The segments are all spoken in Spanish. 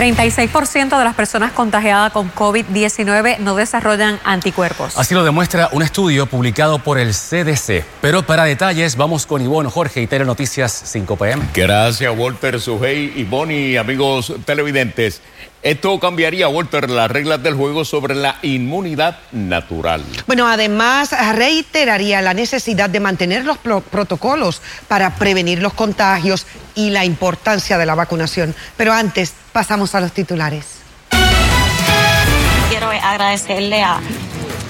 36% de las personas contagiadas con COVID-19 no desarrollan anticuerpos. Así lo demuestra un estudio publicado por el CDC. Pero para detalles, vamos con Ivonne Jorge y Telenoticias 5 PM. Gracias, Walter Sujei, Ivonne y amigos televidentes. Esto cambiaría, Walter, las reglas del juego sobre la inmunidad natural. Bueno, además reiteraría la necesidad de mantener los protocolos para prevenir los contagios y la importancia de la vacunación. Pero antes, pasamos a los titulares. Quiero agradecerle a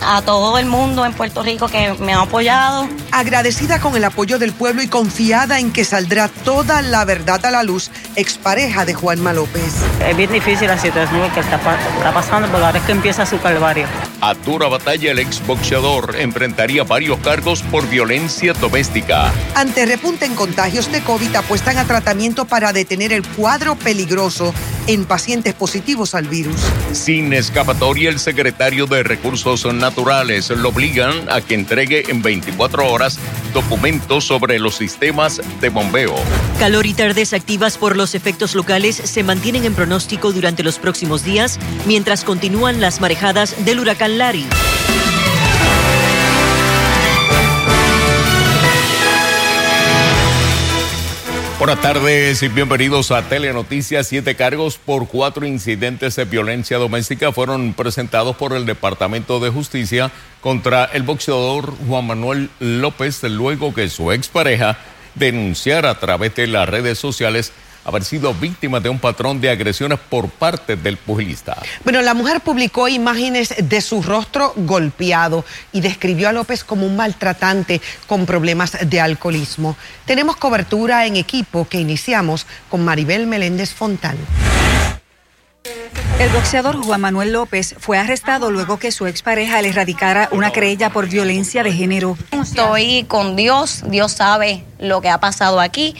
a todo el mundo en Puerto Rico que me ha apoyado. Agradecida con el apoyo del pueblo y confiada en que saldrá toda la verdad a la luz, expareja de Juanma López. Es bien difícil la situación que está, pasando, pero ahora es que empieza su calvario. A dura batalla, el exboxeador enfrentaría varios cargos por violencia doméstica. Ante repunte en contagios de COVID, apuestan a tratamiento para detener el cuadro peligroso en pacientes positivos al virus. Sin escapatoria, el secretario de Recursos Naturales lo obligan a que entregue en 24 horas documentos sobre los sistemas de bombeo. Calor y tardes activas por los efectos locales se mantienen en pronóstico durante los próximos días mientras continúan las marejadas del huracán Larry. Buenas tardes y bienvenidos a Telenoticias. Siete cargos por cuatro incidentes de violencia doméstica fueron presentados por el Departamento de Justicia contra el boxeador Juan Manuel López luego que su expareja denunciara a través de las redes sociales haber sido víctima de un patrón de agresiones por parte del pugilista. Bueno, la mujer publicó imágenes de su rostro golpeado y describió a López como un maltratante con problemas de alcoholismo. Tenemos cobertura en equipo que iniciamos con Maribel Meléndez Fontán. El boxeador Juan Manuel López fue arrestado luego que su expareja le radicara una querella por violencia de género. Estoy con Dios, Dios sabe lo que ha pasado aquí.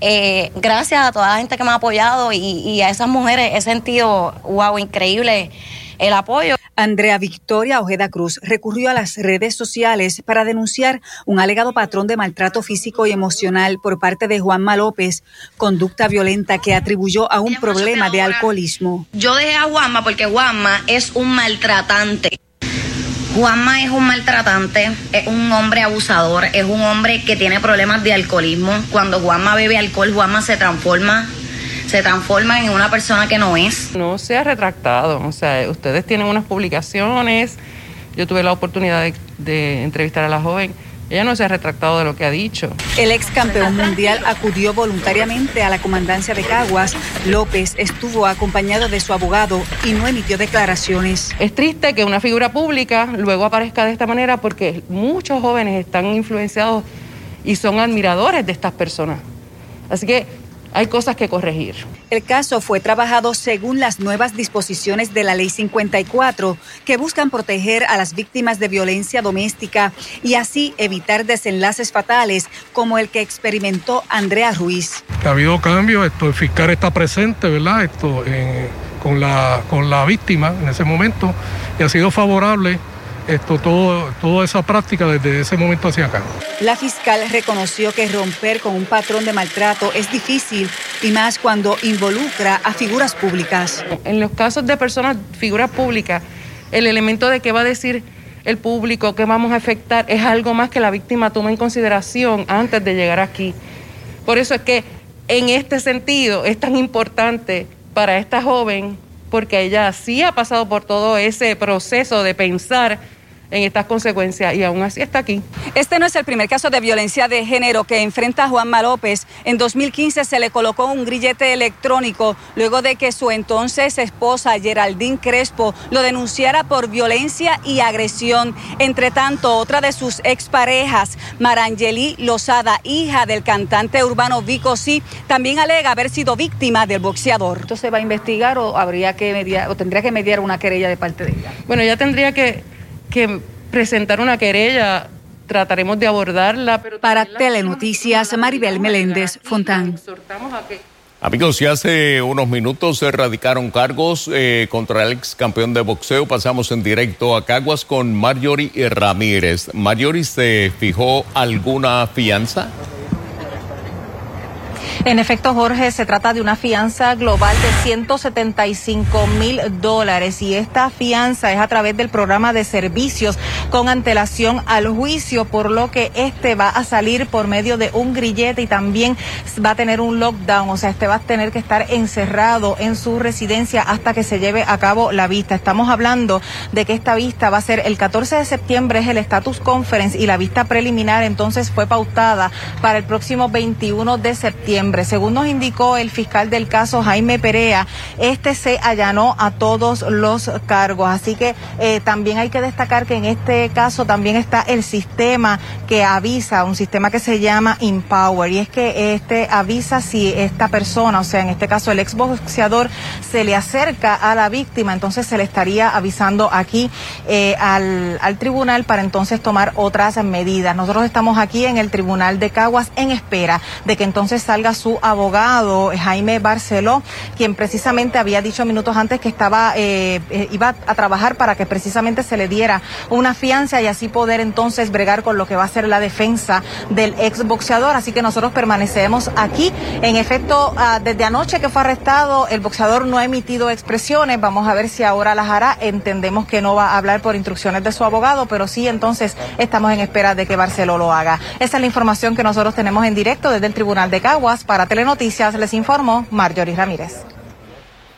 Eh, gracias a toda la gente que me ha apoyado y, y a esas mujeres he sentido, wow, increíble el apoyo. Andrea Victoria Ojeda Cruz recurrió a las redes sociales para denunciar un alegado patrón de maltrato físico y emocional por parte de Juanma López, conducta violenta que atribuyó a un problema de alcoholismo. Yo dejé a Juanma porque Juanma es un maltratante. Juanma es un maltratante, es un hombre abusador, es un hombre que tiene problemas de alcoholismo. Cuando Juanma bebe alcohol, Juanma se transforma se transforma en una persona que no es. No se ha retractado, o sea, ustedes tienen unas publicaciones, yo tuve la oportunidad de, entrevistar a la joven. Ella no se ha retractado de lo que ha dicho. El ex campeón mundial acudió voluntariamente a la comandancia de Caguas. López estuvo acompañado de su abogado y no emitió declaraciones. Es triste que una figura pública luego aparezca de esta manera porque muchos jóvenes están influenciados y son admiradores de estas personas. Así que hay cosas que corregir. El caso fue trabajado según las nuevas disposiciones de la Ley 54 que buscan proteger a las víctimas de violencia doméstica y así evitar desenlaces fatales como el que experimentó Andrea Ruiz. Ha habido cambios, esto, el fiscal está presente, ¿verdad? Esto, eh, con, la, con la víctima en ese momento y ha sido favorable esto, todo, toda esa práctica desde ese momento hacia acá. La fiscal reconoció que romper con un patrón de maltrato es difícil y más cuando involucra a figuras públicas. En los casos de personas, figuras públicas, el elemento de qué va a decir el público, qué vamos a afectar, es algo más que la víctima toma en consideración antes de llegar aquí. Por eso es que en este sentido es tan importante para esta joven porque ella sí ha pasado por todo ese proceso de pensar en estas consecuencias y aún así está aquí. Este no es el primer caso de violencia de género que enfrenta Juanma López. En 2015 se le colocó un grillete electrónico luego de que su entonces esposa Geraldine Crespo lo denunciara por violencia y agresión. Entre tanto, otra de sus exparejas, Marangeli Lozada, hija del cantante urbano Vico Sí, también alega haber sido víctima del boxeador. ¿Esto se va a investigar o habría que mediar o tendría que mediar una querella de parte de ella? Bueno, ya tendría que que presentar una querella, trataremos de abordarla. Para Telenoticias, Maribel Meléndez Fontán. Amigos, si hace unos minutos se erradicaron cargos eh, contra el ex campeón de boxeo. Pasamos en directo a Caguas con Marjorie Ramírez. Marjorie, ¿se fijó alguna fianza? En efecto, Jorge, se trata de una fianza global de 175 mil dólares y esta fianza es a través del programa de servicios con antelación al juicio, por lo que este va a salir por medio de un grillete y también va a tener un lockdown, o sea, este va a tener que estar encerrado en su residencia hasta que se lleve a cabo la vista. Estamos hablando de que esta vista va a ser el 14 de septiembre, es el status conference y la vista preliminar entonces fue pautada para el próximo 21 de septiembre. Según nos indicó el fiscal del caso, Jaime Perea, este se allanó a todos los cargos. Así que eh, también hay que destacar que en este caso también está el sistema que avisa, un sistema que se llama Empower, y es que este avisa si esta persona, o sea, en este caso el exboxeador, se le acerca a la víctima, entonces se le estaría avisando aquí eh, al, al tribunal para entonces tomar otras medidas. Nosotros estamos aquí en el tribunal de Caguas en espera de que entonces salga su abogado, Jaime Barceló, quien precisamente había dicho minutos antes que estaba, eh, eh, iba a trabajar para que precisamente se le diera una fianza y así poder entonces bregar con lo que va a ser la defensa del ex boxeador. Así que nosotros permanecemos aquí. En efecto, ah, desde anoche que fue arrestado, el boxeador no ha emitido expresiones. Vamos a ver si ahora las hará. Entendemos que no va a hablar por instrucciones de su abogado, pero sí entonces estamos en espera de que Barceló lo haga. Esa es la información que nosotros tenemos en directo desde el Tribunal de Caguas. Para Telenoticias les informó Marjorie Ramírez.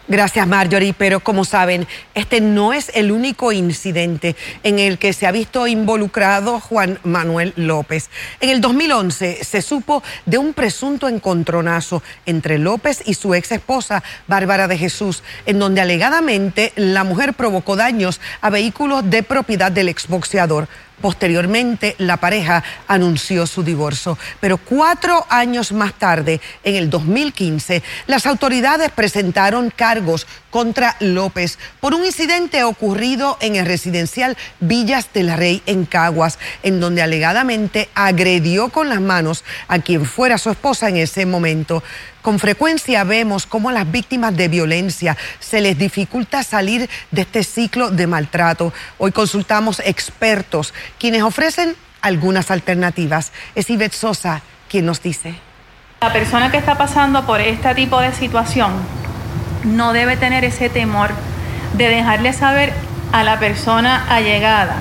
Gracias, Marjorie. Pero como saben, este no es el único incidente en el que se ha visto involucrado Juan Manuel López. En el 2011 se supo de un presunto encontronazo entre López y su ex esposa, Bárbara de Jesús, en donde alegadamente la mujer provocó daños a vehículos de propiedad del exboxeador. Posteriormente, la pareja anunció su divorcio. Pero cuatro años más tarde, en el 2015, las autoridades presentaron cargos contra López por un incidente ocurrido en el residencial Villas del Rey en Caguas, en donde alegadamente agredió con las manos a quien fuera su esposa en ese momento. Con frecuencia vemos cómo a las víctimas de violencia se les dificulta salir de este ciclo de maltrato. Hoy consultamos expertos quienes ofrecen algunas alternativas. Es Ivette Sosa quien nos dice. La persona que está pasando por este tipo de situación no debe tener ese temor de dejarle saber a la persona allegada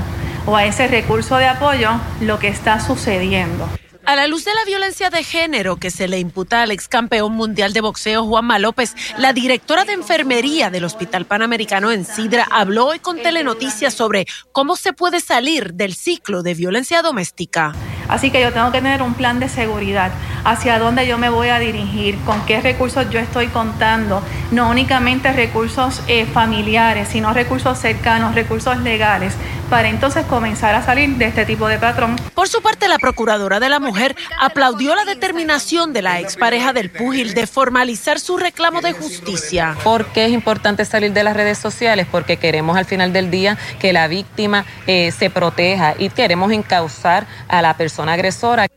o a ese recurso de apoyo lo que está sucediendo. A la luz de la violencia de género que se le imputa al ex campeón mundial de boxeo Juanma López, la directora de enfermería del Hospital Panamericano en Sidra habló hoy con Telenoticias sobre cómo se puede salir del ciclo de violencia doméstica. Así que yo tengo que tener un plan de seguridad, hacia dónde yo me voy a dirigir, con qué recursos yo estoy contando, no únicamente recursos eh, familiares, sino recursos cercanos, recursos legales, para entonces comenzar a salir de este tipo de patrón. Por su parte, la Procuradora de la Mujer aplaudió la determinación de la expareja del púgil de formalizar su reclamo de justicia. ¿Por qué es importante salir de las redes sociales? Porque queremos al final del día que la víctima eh, se proteja y queremos encauzar a la persona agresora.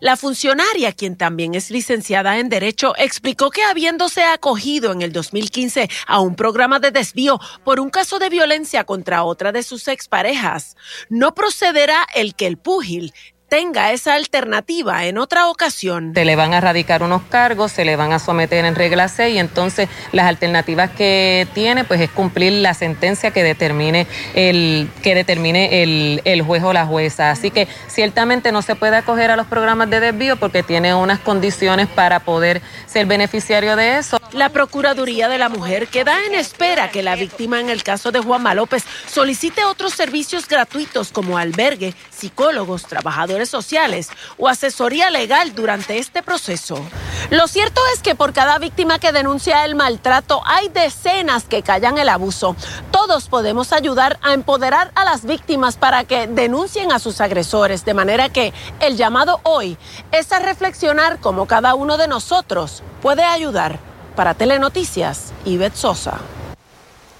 La funcionaria, quien también es licenciada en Derecho, explicó que habiéndose acogido en el 2015 a un programa de desvío por un caso de violencia contra otra de sus exparejas, no procederá el que el púgil tenga esa alternativa en otra ocasión. Se le van a radicar unos cargos, se le van a someter en regla C y entonces las alternativas que tiene pues es cumplir la sentencia que determine el que determine el, el juez o la jueza. Así que ciertamente no se puede acoger a los programas de desvío porque tiene unas condiciones para poder ser beneficiario de eso. La Procuraduría de la Mujer queda en espera que la víctima en el caso de Juanma López solicite otros servicios gratuitos como albergue, psicólogos, trabajadores sociales o asesoría legal durante este proceso. Lo cierto es que por cada víctima que denuncia el maltrato hay decenas que callan el abuso. Todos podemos ayudar a empoderar a las víctimas para que denuncien a sus agresores, de manera que el llamado hoy es a reflexionar cómo cada uno de nosotros puede ayudar. Para Telenoticias, Ivette Sosa.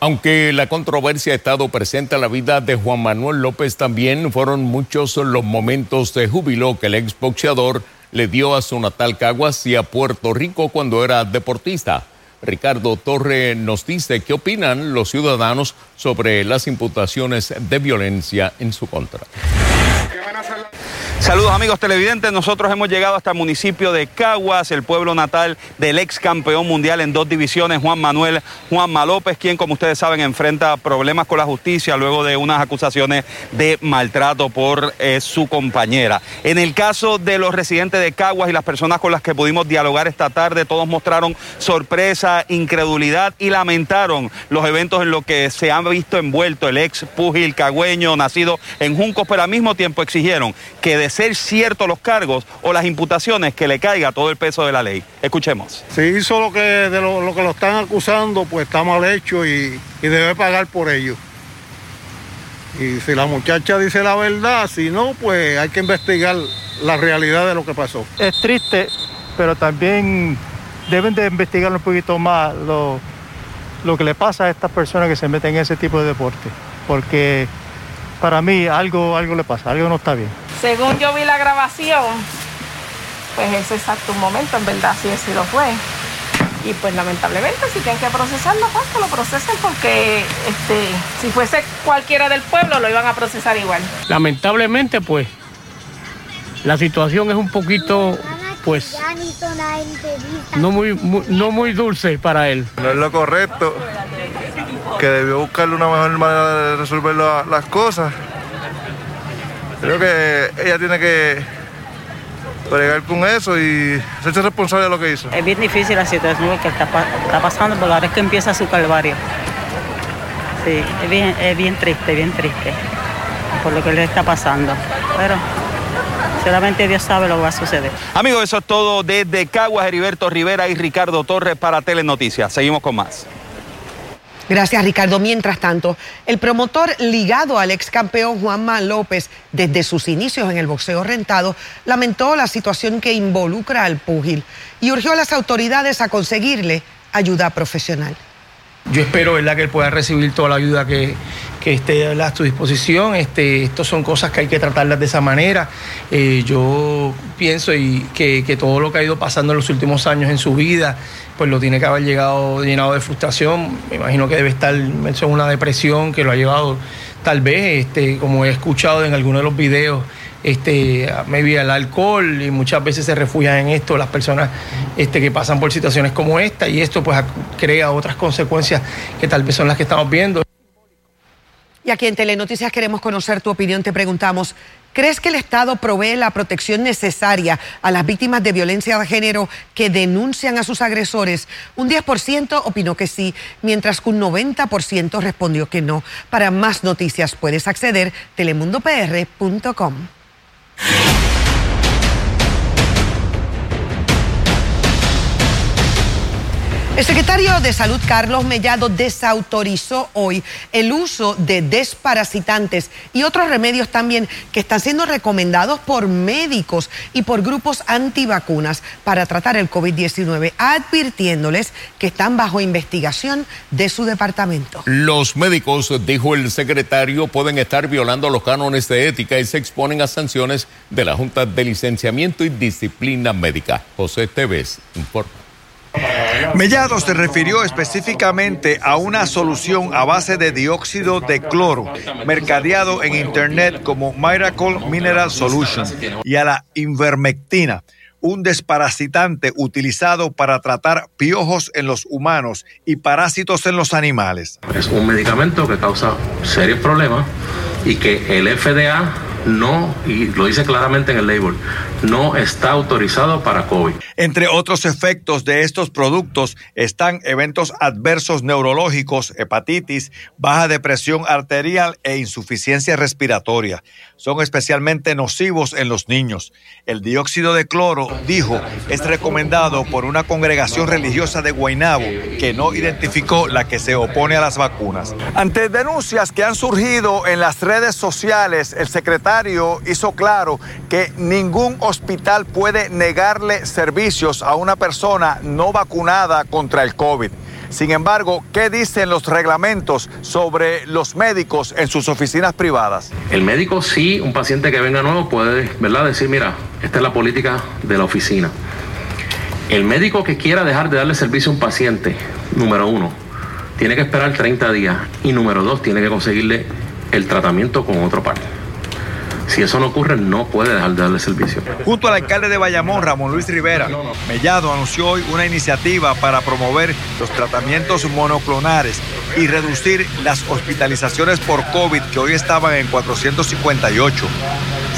Aunque la controversia ha estado presente en la vida de Juan Manuel López, también fueron muchos los momentos de júbilo que el exboxeador le dio a su natal Caguas y a Puerto Rico cuando era deportista. Ricardo Torre nos dice qué opinan los ciudadanos sobre las imputaciones de violencia en su contra. Saludos amigos televidentes, nosotros hemos llegado hasta el municipio de Caguas, el pueblo natal del ex campeón mundial en dos divisiones, Juan Manuel Juanma López, quien como ustedes saben enfrenta problemas con la justicia luego de unas acusaciones de maltrato por eh, su compañera. En el caso de los residentes de Caguas y las personas con las que pudimos dialogar esta tarde, todos mostraron sorpresa, incredulidad y lamentaron los eventos en los que se han visto envuelto el ex púgil cagüeño nacido en Juncos, pero al mismo tiempo exigieron que de ser ciertos los cargos o las imputaciones que le caiga todo el peso de la ley. Escuchemos. Si hizo lo que, de lo, que lo están acusando, pues está mal hecho y, y debe pagar por ello. Y si la muchacha dice la verdad, si no, pues hay que investigar la realidad de lo que pasó. Es triste, pero también deben de investigar un poquito más lo, lo que le pasa a estas personas que se meten en ese tipo de deporte. Porque para mí algo, algo le pasa, algo no está bien. Según yo vi la grabación, pues es exacto un momento, en verdad, sí, sí lo fue. Y pues lamentablemente si tienen que procesarlo, pues que lo procesen porque este, si fuese cualquiera del pueblo lo iban a procesar igual. Lamentablemente pues la situación es un poquito pues no muy, no muy dulce para él. No es lo correcto, que debió buscarle una mejor manera de resolver las cosas. Creo que ella tiene que bregar con eso y hacerse responsable de lo que hizo. Es bien difícil la situación que está, está pasando, porque ahora es que empieza su calvario. Sí, es bien, es bien triste, bien triste por lo que le está pasando. Pero solamente Dios sabe lo que va a suceder. Amigos, eso es todo desde Caguas, Heriberto Rivera y Ricardo Torres para Telenoticias. Seguimos con más. Gracias, Ricardo. Mientras tanto, el promotor ligado al ex campeón Juanma López desde sus inicios en el boxeo rentado lamentó la situación que involucra al púgil y urgió a las autoridades a conseguirle ayuda profesional. Yo espero que él pueda recibir toda la ayuda que, esté a su disposición. Este, Estas son cosas que hay que tratarlas de esa manera. Eh, yo pienso y que, que, todo lo que ha ido pasando en los últimos años en su vida, pues lo tiene que haber llegado llenado de frustración. Me imagino que debe estar en una depresión que lo ha llevado tal vez, este, como he escuchado en algunos de los videos, este, maybe el alcohol y muchas veces se refugian en esto las personas este, que pasan por situaciones como esta y esto pues crea otras consecuencias que tal vez son las que estamos viendo. Y aquí en Telenoticias queremos conocer tu opinión. Te preguntamos, ¿Crees que el Estado provee la protección necesaria a las víctimas de violencia de género que denuncian a sus agresores? Un 10% opinó que sí, mientras que un 90% respondió que no. Para más noticias puedes acceder telemundopr.com. El secretario de Salud, Carlos Mellado, desautorizó hoy el uso de desparasitantes y otros remedios también que están siendo recomendados por médicos y por grupos antivacunas para tratar el COVID-19, advirtiéndoles que están bajo investigación de su departamento. Los médicos, dijo el secretario, pueden estar violando los cánones de ética y se exponen a sanciones de la Junta de Licenciamiento y Disciplina Médica. José Tevez informa. Mellado se refirió específicamente a una solución a base de dióxido de cloro, mercadeado en Internet como Miracle Mineral Solution, y a la invermectina, un desparasitante utilizado para tratar piojos en los humanos y parásitos en los animales. Es un medicamento que causa serios problemas y que el FDA no, y lo dice claramente en el label, no está autorizado para COVID. Entre otros efectos de estos productos están eventos adversos neurológicos, hepatitis, baja depresión arterial e insuficiencia respiratoria. Son especialmente nocivos en los niños. El dióxido de cloro, dijo, es recomendado por una congregación religiosa de Guaynabo que no identificó la que se opone a las vacunas. Ante denuncias que han surgido en las redes sociales, el secretario hizo claro que ningún hospital puede negarle servicios a una persona no vacunada contra el COVID. Sin embargo, ¿qué dicen los reglamentos sobre los médicos en sus oficinas privadas? El médico sí, un paciente que venga nuevo puede, ¿verdad? Decir, mira, esta es la política de la oficina. El médico que quiera dejar de darle servicio a un paciente, número uno, tiene que esperar 30 días y número dos, tiene que conseguirle el tratamiento con otro par. Si eso no ocurre, no puede dejar de darle servicio. Junto al alcalde de Bayamón, Ramón Luis Rivera, Mellado anunció hoy una iniciativa para promover los tratamientos monoclonales y reducir las hospitalizaciones por COVID que hoy estaban en 458.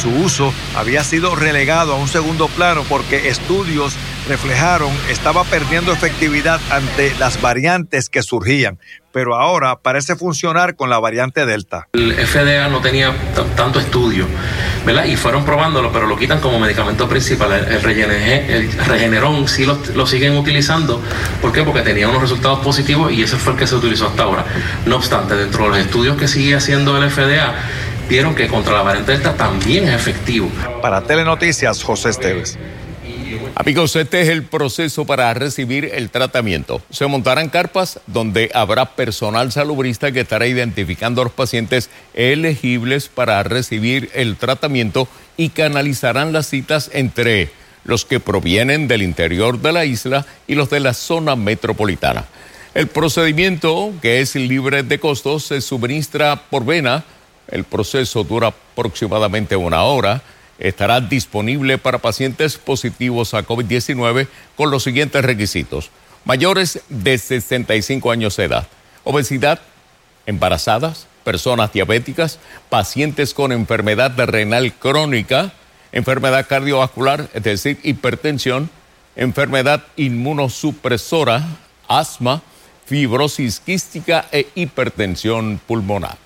Su uso había sido relegado a un segundo plano porque estudios reflejaron estaba perdiendo efectividad ante las variantes que surgían, pero ahora parece funcionar con la variante Delta. El FDA no tenía tanto estudio, ¿verdad? Y fueron probándolo, pero lo quitan como medicamento principal. El, el Regeneron sí lo, lo, siguen utilizando. ¿Por qué? Porque tenía unos resultados positivos y ese fue el que se utilizó hasta ahora. No obstante, dentro de los estudios que sigue haciendo el FDA, vieron que contra la variante Delta también es efectivo. Para Telenoticias, José Esteves. Amigos, este es el proceso para recibir el tratamiento. Se montarán carpas donde habrá personal salubrista que estará identificando a los pacientes elegibles para recibir el tratamiento y canalizarán las citas entre los que provienen del interior de la isla y los de la zona metropolitana. El procedimiento, que es libre de costos, se suministra por vena. El proceso dura aproximadamente una hora estará disponible para pacientes positivos a COVID-19 con los siguientes requisitos. Mayores de 65 años de edad, obesidad, embarazadas, personas diabéticas, pacientes con enfermedad renal crónica, enfermedad cardiovascular, es decir, hipertensión, enfermedad inmunosupresora, asma, fibrosis quística e hipertensión pulmonar.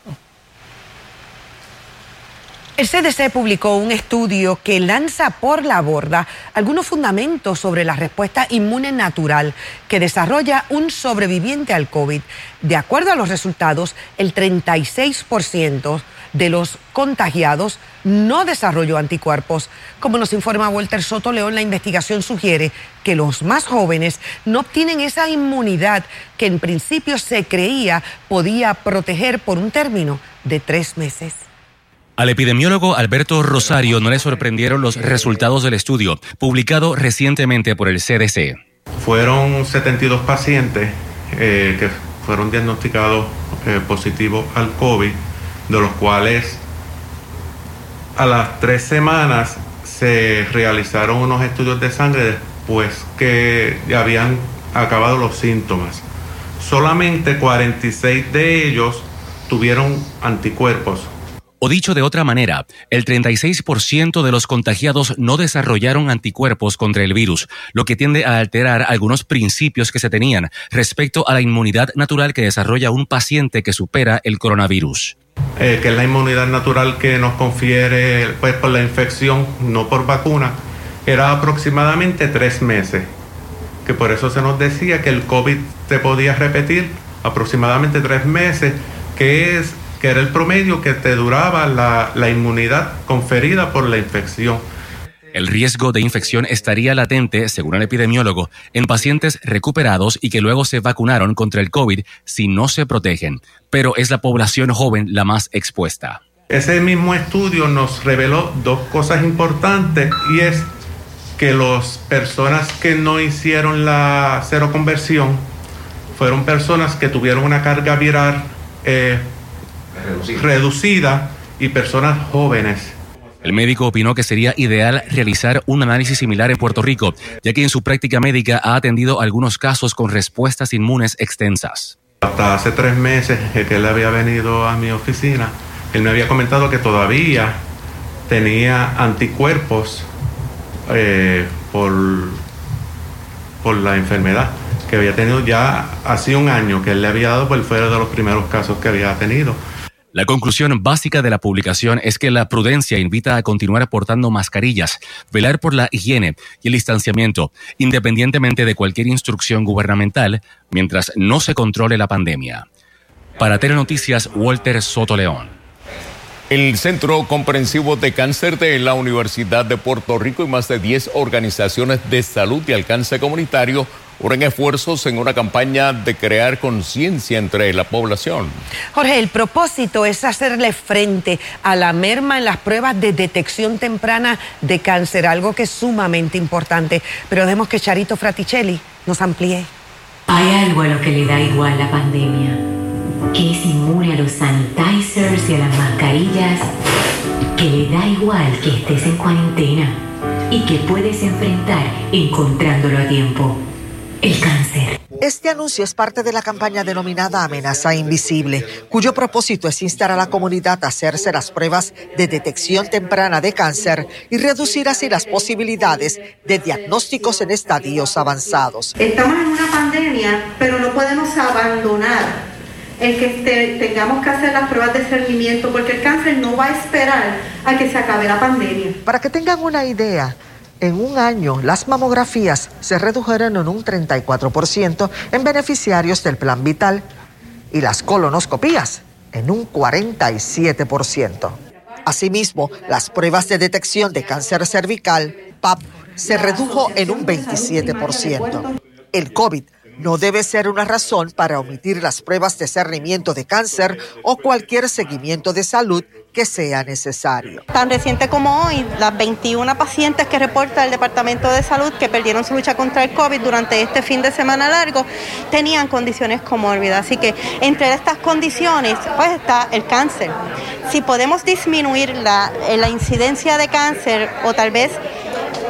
El CDC publicó un estudio que lanza por la borda algunos fundamentos sobre la respuesta inmune natural que desarrolla un sobreviviente al COVID. De acuerdo a los resultados, el 36% de los contagiados no desarrolló anticuerpos. Como nos informa Walter Soto León, la investigación sugiere que los más jóvenes no obtienen esa inmunidad que en principio se creía podía proteger por un término de tres meses. Al epidemiólogo Alberto Rosario no le sorprendieron los resultados del estudio, publicado recientemente por el CDC. Fueron 72 pacientes eh, que fueron diagnosticados eh, positivos al COVID, de los cuales a las tres semanas se realizaron unos estudios de sangre después que habían acabado los síntomas. Solamente 46 de ellos tuvieron anticuerpos, o dicho de otra manera, el 36% de los contagiados no desarrollaron anticuerpos contra el virus, lo que tiende a alterar algunos principios que se tenían respecto a la inmunidad natural que desarrolla un paciente que supera el coronavirus. Eh, que es la inmunidad natural que nos confiere pues, por la infección, no por vacuna, era aproximadamente tres meses. Que por eso se nos decía que el COVID se podía repetir aproximadamente tres meses, que es que era el promedio que te duraba la, la inmunidad conferida por la infección. El riesgo de infección estaría latente, según el epidemiólogo, en pacientes recuperados y que luego se vacunaron contra el COVID si no se protegen, pero es la población joven la más expuesta. Ese mismo estudio nos reveló dos cosas importantes y es que las personas que no hicieron la seroconversión fueron personas que tuvieron una carga viral eh, reducida. y personas jóvenes. El médico opinó que sería ideal realizar un análisis similar en Puerto Rico, ya que en su práctica médica ha atendido algunos casos con respuestas inmunes extensas. Hasta hace tres meses que él había venido a mi oficina, él me había comentado que todavía tenía anticuerpos eh, por, por la enfermedad que había tenido ya hace un año que él le había dado, pues fuera de los primeros casos que había tenido. La conclusión básica de la publicación es que la prudencia invita a continuar aportando mascarillas, velar por la higiene y el distanciamiento, independientemente de cualquier instrucción gubernamental, mientras no se controle la pandemia. Para Telenoticias, Walter Soto León. El Centro Comprensivo de Cáncer de la Universidad de Puerto Rico y más de 10 organizaciones de salud y alcance comunitario unen esfuerzos en una campaña de crear conciencia entre la población. Jorge, el propósito es hacerle frente a la merma en las pruebas de detección temprana de cáncer, algo que es sumamente importante. Pero dejemos que Charito Fraticelli nos amplíe. Hay algo a lo que le da igual la pandemia, que es inmune a los sanitizers y a las mascarillas que le da igual que estés en cuarentena y que puedes enfrentar encontrándolo a tiempo. El cáncer. Este anuncio es parte de la campaña denominada Amenaza Invisible, cuyo propósito es instar a la comunidad a hacerse las pruebas de detección temprana de cáncer y reducir así las posibilidades de diagnósticos en estadios avanzados. Estamos en una pandemia, pero no podemos abandonar el que tengamos que hacer las pruebas de seguimiento porque el cáncer no va a esperar a que se acabe la pandemia. Para que tengan una idea, en un año las mamografías se redujeron en un 34% en beneficiarios del plan vital y las colonoscopías en un 47%. Asimismo, las pruebas de detección de cáncer cervical, PAP, se redujo en un 27%. El COVID no debe ser una razón para omitir las pruebas de cernimiento de cáncer o cualquier seguimiento de salud que sea necesario. Tan reciente como hoy, las 21 pacientes que reporta el Departamento de Salud que perdieron su lucha contra el COVID durante este fin de semana largo tenían condiciones comórbidas. Así que entre estas condiciones pues está el cáncer. Si podemos disminuir la, la incidencia de cáncer o tal vez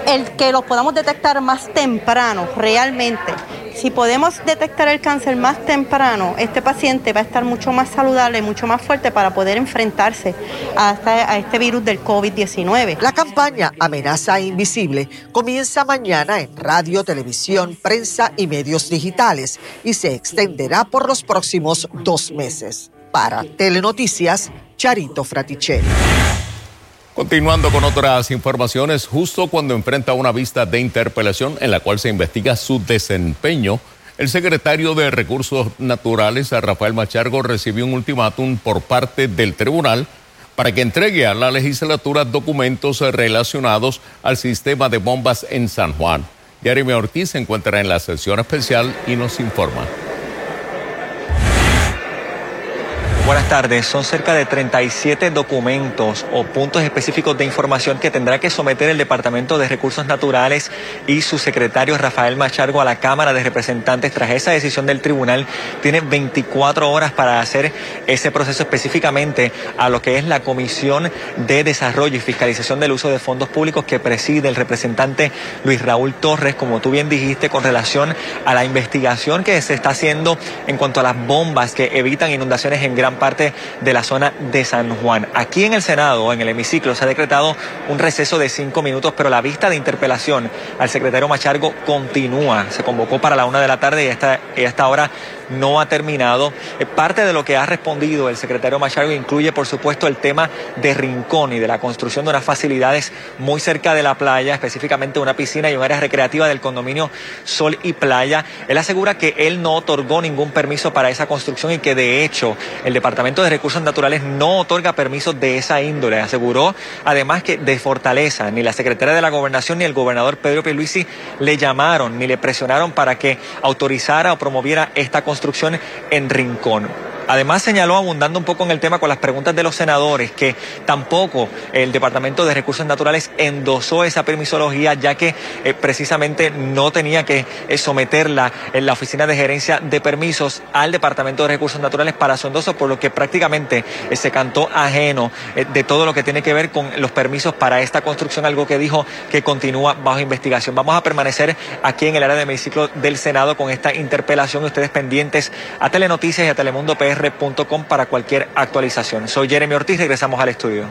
el que lo podamos detectar más temprano realmente si podemos detectar el cáncer más temprano, este paciente va a estar mucho más saludable, mucho más fuerte para poder enfrentarse a, este virus del COVID-19. La campaña Amenaza Invisible comienza mañana en radio, televisión, prensa y medios digitales y se extenderá por los próximos dos meses. Para Telenoticias, Charito Fraticelli. Continuando con otras informaciones, justo cuando enfrenta una vista de interpelación en la cual se investiga su desempeño, el secretario de Recursos Naturales, Rafael Machargo, recibió un ultimátum por parte del tribunal para que entregue a la legislatura documentos relacionados al sistema de bombas en San Juan. Jeremy Ortiz se encuentra en la sesión especial y nos informa. Buenas tardes. Son cerca de 37 documentos o puntos específicos de información que tendrá que someter el Departamento de Recursos Naturales y su secretario Rafael Machargo a la Cámara de Representantes. Tras esa decisión del tribunal, tiene 24 horas para hacer ese proceso específicamente a lo que es la Comisión de Desarrollo y Fiscalización del Uso de Fondos Públicos que preside el representante Luis Raúl Torres, como tú bien dijiste, con relación a la investigación que se está haciendo en cuanto a las bombas que evitan inundaciones en gran parte de la zona de San Juan. Aquí en el Senado, en el hemiciclo, se ha decretado un receso de cinco minutos, pero la vista de interpelación al secretario Machargo continúa. Se convocó para la una de la tarde y hasta, y hasta ahora no ha terminado. Eh, parte de lo que ha respondido el secretario Machargo incluye, por supuesto, el tema de Rincón y de la construcción de unas facilidades muy cerca de la playa, específicamente una piscina y un área recreativa del condominio Sol y Playa. Él asegura que él no otorgó ningún permiso para esa construcción y que de hecho el Departamento de Recursos Naturales no otorga permisos de esa índole. Aseguró además que de Fortaleza ni la secretaria de la Gobernación ni el gobernador Pedro Pierluisi le llamaron ni le presionaron para que autorizara o promoviera esta construcción en Rincón. Además señaló, abundando un poco en el tema con las preguntas de los senadores, que tampoco el Departamento de Recursos Naturales endosó esa permisología, ya que eh, precisamente no tenía que eh, someterla en la Oficina de Gerencia de Permisos al Departamento de Recursos Naturales para su endoso, por lo que prácticamente eh, se cantó ajeno de todo lo que tiene que ver con los permisos para esta construcción, algo que dijo que continúa bajo investigación. Vamos a permanecer aquí en el área de hemiciclo del Senado con esta interpelación. Ustedes pendientes a Telenoticias y a Telemundo PR para cualquier actualización. Soy Jeremy Ortiz, regresamos al estudio.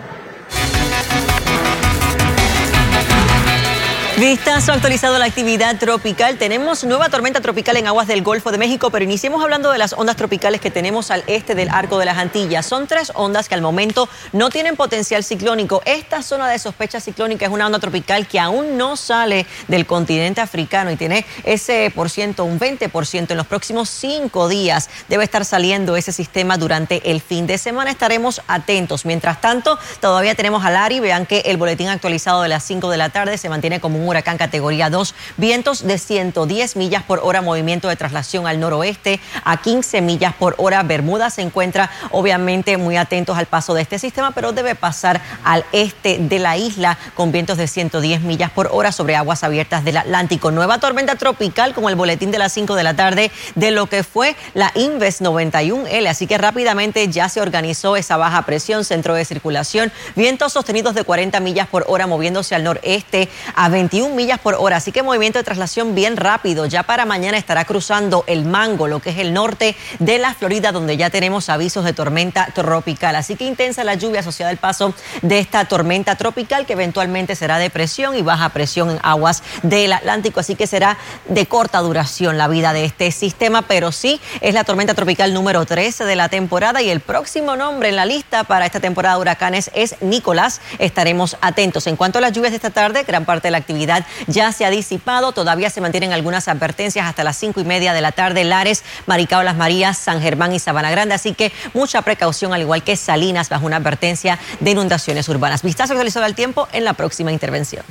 Vistazo actualizado la actividad tropical. Tenemos nueva tormenta tropical en aguas del Golfo de México, pero iniciemos hablando de las ondas tropicales que tenemos al este del arco de las Antillas. Son tres ondas que al momento no tienen potencial ciclónico. Esta zona de sospecha ciclónica es una onda tropical que aún no sale del continente africano y tiene ese por ciento, un 20%. En los próximos cinco días debe estar saliendo ese sistema durante el fin de semana. Estaremos atentos. Mientras tanto, todavía tenemos a Lari. Vean que el boletín actualizado de las 5 de la tarde se mantiene como un huracán categoría 2. Vientos de 110 millas por hora, movimiento de traslación al noroeste a 15 millas por hora. Bermuda se encuentra obviamente muy atentos al paso de este sistema, pero debe pasar al este de la isla con vientos de 110 millas por hora sobre aguas abiertas del Atlántico. Nueva tormenta tropical con el boletín de las 5 de la tarde de lo que fue la Inves 91L. Así que rápidamente ya se organizó esa baja presión, centro de circulación, vientos sostenidos de 40 millas por hora moviéndose al noreste a 21 millas por hora. Así que movimiento de traslación bien rápido. Ya para mañana estará cruzando el Mango, lo que es el norte de la Florida, donde ya tenemos avisos de tormenta tropical. Así que intensa la lluvia asociada al paso de esta tormenta tropical que eventualmente será de presión y baja presión en aguas del Atlántico. Así que será de corta duración la vida de este sistema, pero sí es la tormenta tropical número 13 de la temporada y el próximo nombre en la lista para esta temporada de huracanes es Nicolás. Estaremos atentos. En cuanto a las lluvias de esta tarde, gran parte de la actividad ya se ha disipado. Todavía se mantienen algunas advertencias hasta las cinco y media de la tarde. Lares, Maricao, Las Marías, San Germán y Sabana Grande. Así que mucha precaución, al igual que Salinas, bajo una advertencia de inundaciones urbanas. Vistazo actualizado al tiempo en la próxima intervención.